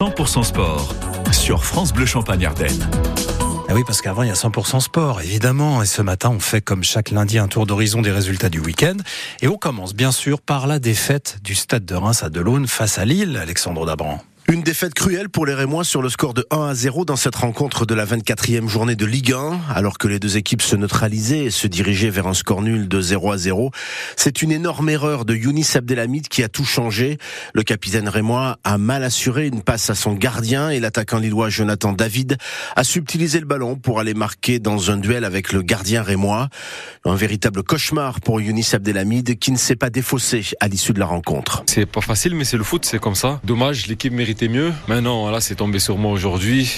100% sport sur France Bleu Champagne Ardenne. Ah oui, parce qu'avant, il y a 100% sport, évidemment. Et ce matin, on fait comme chaque lundi un tour d'horizon des résultats du week-end. Et on commence bien sûr par la défaite du Stade de Reims à Delaune face à Lille, Alexandre Dabran. Une défaite cruelle pour les Rémois sur le score de 1 à 0 dans cette rencontre de la 24e journée de Ligue 1, alors que les deux équipes se neutralisaient et se dirigeaient vers un score nul de 0 à 0. C'est une énorme erreur de Younis Abdelhamid qui a tout changé. Le capitaine Rémois a mal assuré une passe à son gardien et l'attaquant lillois Jonathan David a subtilisé le ballon pour aller marquer dans un duel avec le gardien Rémois. Un véritable cauchemar pour Younis Abdelhamid qui ne s'est pas défaussé à l'issue de la rencontre. C'est pas facile mais c'est le foot, c'est comme ça. Dommage, l'équipe mérite mieux. Maintenant, là, c'est tombé sur moi aujourd'hui.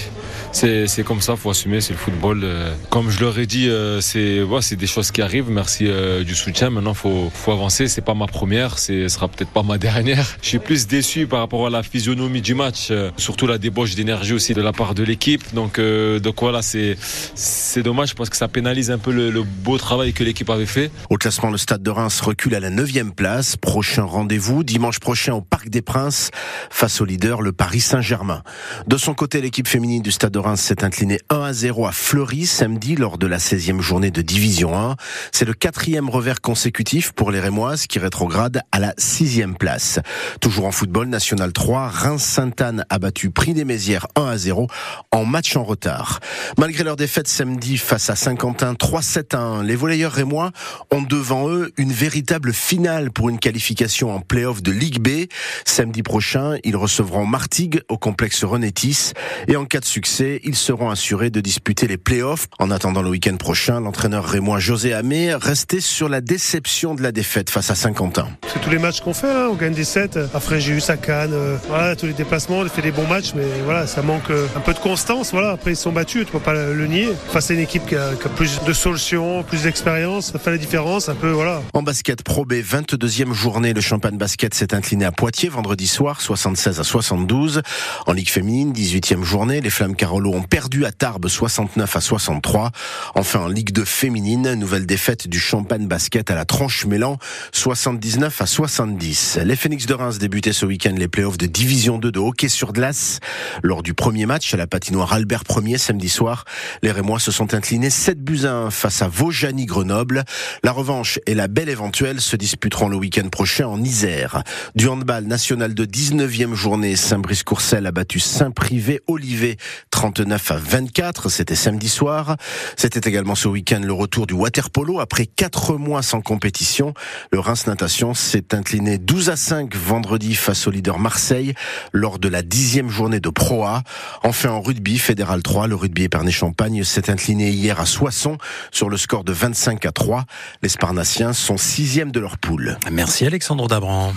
C'est comme ça, faut assumer, c'est le football. Euh. Comme je leur ai dit, euh, c'est ouais, des choses qui arrivent. Merci euh, du soutien. Maintenant, faut, faut avancer. C'est pas ma première, ce sera peut-être pas ma dernière. Je suis plus déçu par rapport à la physionomie du match, surtout la débauche d'énergie aussi de la part de l'équipe. Donc, donc voilà, c'est dommage parce que ça pénalise un peu le, le beau travail que l'équipe avait fait. Au classement, le Stade de Reims recule à la 9 place. Prochain rendez-vous dimanche prochain au Parc des Princes face au leader, le Paris Saint-Germain. De son côté, l'équipe féminine du Stade de Reims s'est inclinée 1 à 0 à Fleury samedi lors de la 16e journée de Division 1. C'est le quatrième revers consécutif pour les Rémoises qui rétrogradent à la sixième place. Toujours en football, National 3, Reims-Sainte-Anne a battu Prix des Mézières 1 à 0 en match en retard. Malgré leur défaite samedi face à Saint-Quentin 3-7 à 1, les volleyeurs rémois ont devant eux une véritable finale pour une qualification en play-off de Ligue B. Samedi prochain, ils recevront Martigues au complexe Renétis. Et en cas de succès, ils seront assurés de disputer les playoffs. En attendant le week-end prochain, l'entraîneur rémois José Amé restait sur la déception de la défaite face à Saint-Quentin. C'est tous les matchs qu'on fait, hein. on gagne des sets. Après, j'ai eu sa canne, euh, voilà, tous les déplacements, on fait des bons matchs, mais voilà, ça manque euh, un peu de constance. Voilà, après, ils sont battus, tu peux pas le nier. Face à une équipe qui a, plus de solutions, plus d'expérience, ça fait la différence, un peu, voilà. En basket Pro B, 22e journée, le Champagne Basket s'est incliné à Poitiers vendredi soir, 76 à 72. En Ligue féminine, 18e journée, les Flammes Carolo ont perdu à Tarbes 69 à 63. Enfin, en Ligue 2 féminine, nouvelle défaite du Champagne Basket à la tranche Mélan, 79 à 70. Les Phoenix de Reims débutaient ce week-end les playoffs de Division 2 de hockey sur glace. Lors du premier match à la patinoire Albert 1er samedi soir, les Rémois se sont inclinés 7 buts à 1 face à Vaujani Grenoble. La revanche et la belle éventuelle se disputeront le week-end prochain en Isère. Du handball national de 19e journée, Saint-Brice-Courcelles a battu Saint-Privé-Olivet 39 à 24. C'était samedi soir. C'était également ce week-end le retour du waterpolo après quatre mois sans compétition. Le Reims Natation s'est incliné 12 à 5 vendredi face au leader Marseille lors de la dixième journée de Pro A. Enfin en rugby fédéral 3, le rugby Épernay-Champagne s'est incliné hier à Soissons sur le score de 25 à 3. Les Sparnassiens sont sixièmes de leur poule. Merci Alexandre Dabran.